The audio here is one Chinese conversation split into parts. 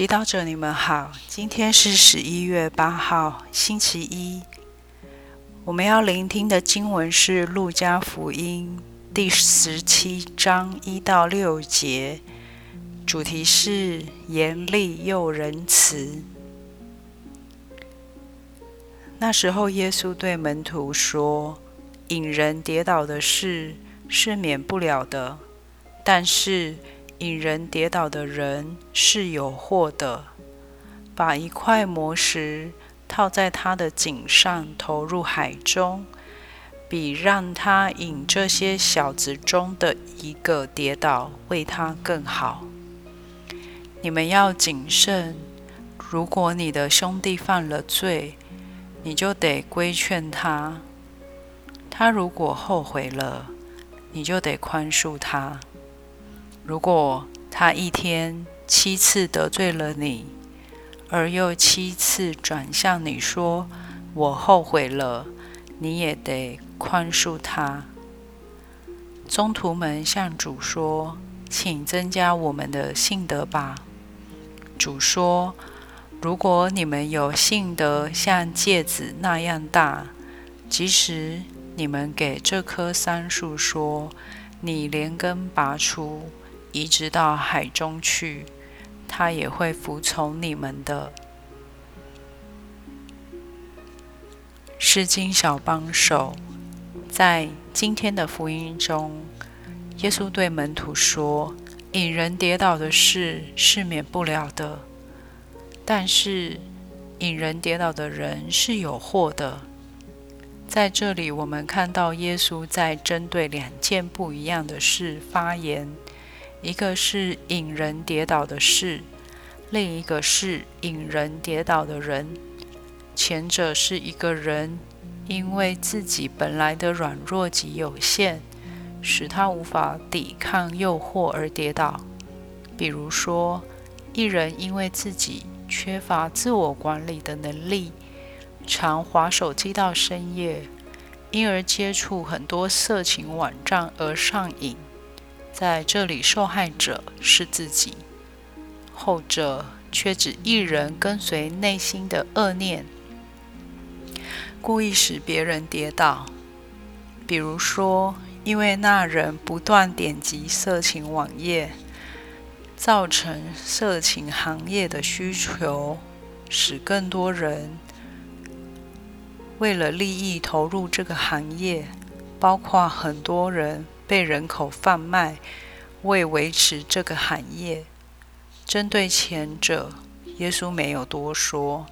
祈祷者，你们好。今天是十一月八号，星期一。我们要聆听的经文是《路加福音》第十七章一到六节，主题是严厉又仁慈。那时候，耶稣对门徒说：“引人跌倒的事是免不了的，但是……”引人跌倒的人是有祸的，把一块磨石套在他的颈上，投入海中，比让他引这些小子中的一个跌倒，为他更好。你们要谨慎，如果你的兄弟犯了罪，你就得规劝他；他如果后悔了，你就得宽恕他。如果他一天七次得罪了你，而又七次转向你说“我后悔了”，你也得宽恕他。中途们向主说：“请增加我们的信德吧。”主说：“如果你们有信德像芥子那样大，即使你们给这棵桑树说：‘你连根拔出’，”移植到海中去，他也会服从你们的。诗经小帮手，在今天的福音中，耶稣对门徒说：“引人跌倒的事是免不了的，但是引人跌倒的人是有祸的。”在这里，我们看到耶稣在针对两件不一样的事发言。一个是引人跌倒的事，另一个是引人跌倒的人。前者是一个人因为自己本来的软弱及有限，使他无法抵抗诱惑而跌倒。比如说，一人因为自己缺乏自我管理的能力，常滑手机到深夜，因而接触很多色情网站而上瘾。在这里，受害者是自己；后者却只一人跟随内心的恶念，故意使别人跌倒。比如说，因为那人不断点击色情网页，造成色情行业的需求，使更多人为了利益投入这个行业，包括很多人。被人口贩卖，为维持这个行业。针对前者，耶稣没有多说，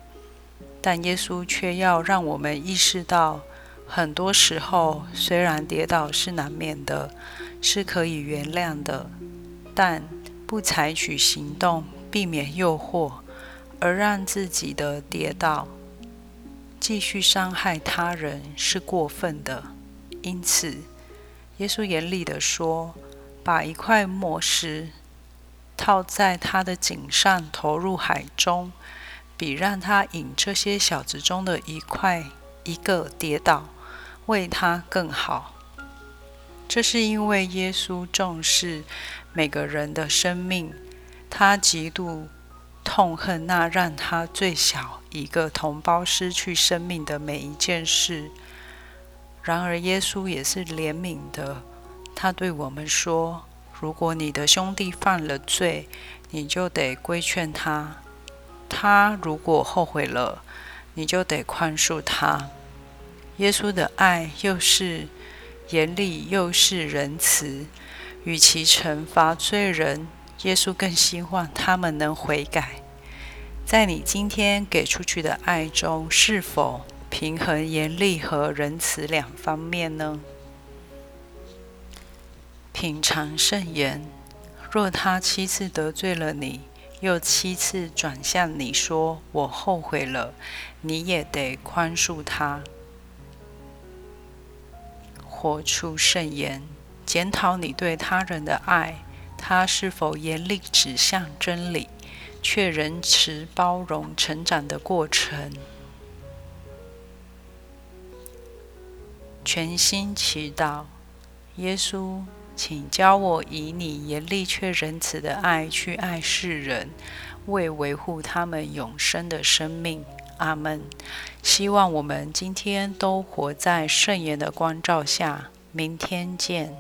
但耶稣却要让我们意识到，很多时候虽然跌倒是难免的，是可以原谅的，但不采取行动避免诱惑，而让自己的跌倒继续伤害他人是过分的。因此，耶稣严厉地说：“把一块磨石套在他的颈上，投入海中，比让他引这些小子中的一块一个跌倒，为他更好。”这是因为耶稣重视每个人的生命，他极度痛恨那让他最小一个同胞失去生命的每一件事。然而，耶稣也是怜悯的。他对我们说：“如果你的兄弟犯了罪，你就得规劝他；他如果后悔了，你就得宽恕他。”耶稣的爱又是严厉又是仁慈。与其惩罚罪人，耶稣更希望他们能悔改。在你今天给出去的爱中，是否？平衡严厉和仁慈两方面呢？品尝圣言。若他七次得罪了你，又七次转向你说“我后悔了”，你也得宽恕他。活出圣言。检讨你对他人的爱，他是否严厉指向真理，却仁慈包容成长的过程。全心祈祷，耶稣，请教我以你严厉却仁慈的爱去爱世人，为维护他们永生的生命。阿门。希望我们今天都活在圣言的光照下。明天见。